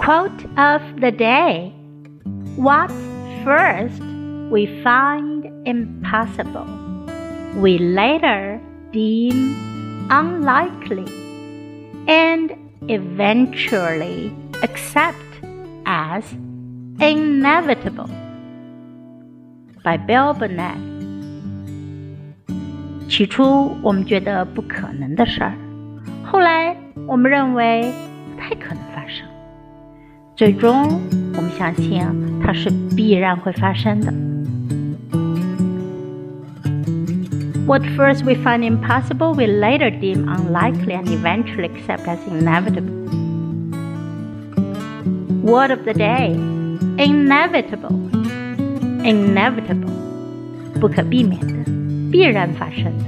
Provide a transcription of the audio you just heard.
Quote of the day What first we find impossible, we later deem unlikely, and eventually accept as inevitable. By Bill Burnett。起初我们觉得不可能的事儿，后来我们认为不太可能发生， 最终我们相信它是必然会发生的。What first we find impossible, we later deem unlikely and eventually accept as inevitable. Word of the day inevitable. Inevitable. 不可避免的，必然发生的。